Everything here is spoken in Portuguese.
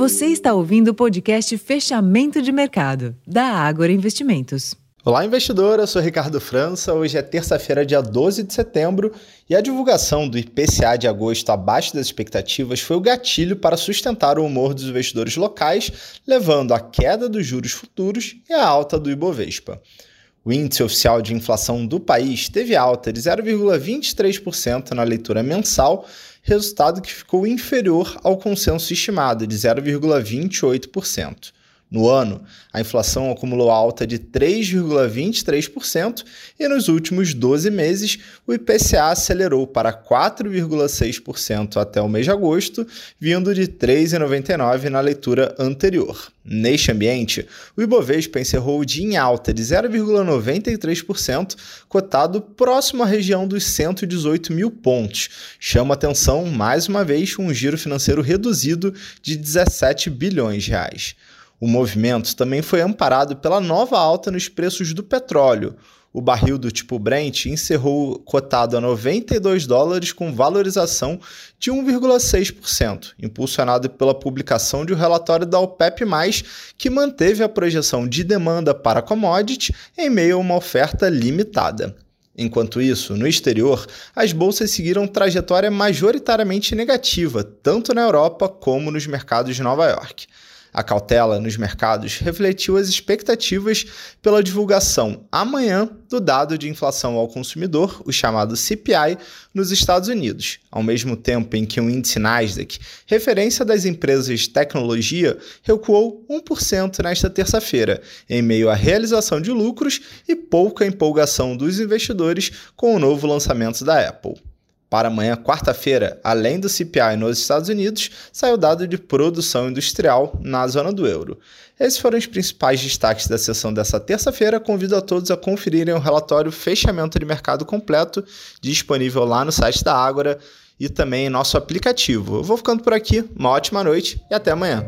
Você está ouvindo o podcast Fechamento de Mercado, da Ágora Investimentos. Olá, investidor. Eu sou Ricardo França. Hoje é terça-feira, dia 12 de setembro, e a divulgação do IPCA de agosto abaixo das expectativas foi o gatilho para sustentar o humor dos investidores locais, levando à queda dos juros futuros e à alta do Ibovespa. O índice oficial de inflação do país teve alta de 0,23% na leitura mensal, resultado que ficou inferior ao consenso estimado de 0,28%. No ano, a inflação acumulou alta de 3,23% e nos últimos 12 meses o IPCA acelerou para 4,6% até o mês de agosto, vindo de 3,99% na leitura anterior. Neste ambiente, o Ibovespa encerrou o dia em alta de 0,93%, cotado próximo à região dos 118 mil pontos. Chama atenção, mais uma vez, um giro financeiro reduzido de 17 bilhões de reais. O movimento também foi amparado pela nova alta nos preços do petróleo. O barril do tipo Brent encerrou cotado a 92 dólares com valorização de 1,6%, impulsionado pela publicação de um relatório da OPEP+, que manteve a projeção de demanda para commodity em meio a uma oferta limitada. Enquanto isso, no exterior, as bolsas seguiram trajetória majoritariamente negativa, tanto na Europa como nos mercados de Nova York. A cautela nos mercados refletiu as expectativas pela divulgação amanhã do dado de inflação ao consumidor, o chamado CPI, nos Estados Unidos, ao mesmo tempo em que o índice Nasdaq, referência das empresas de tecnologia, recuou 1% nesta terça-feira, em meio à realização de lucros e pouca empolgação dos investidores com o novo lançamento da Apple. Para amanhã, quarta-feira, além do CPI nos Estados Unidos, sai o dado de produção industrial na zona do euro. Esses foram os principais destaques da sessão dessa terça-feira. Convido a todos a conferirem o relatório Fechamento de Mercado Completo, disponível lá no site da Ágora e também em nosso aplicativo. Eu vou ficando por aqui, uma ótima noite e até amanhã.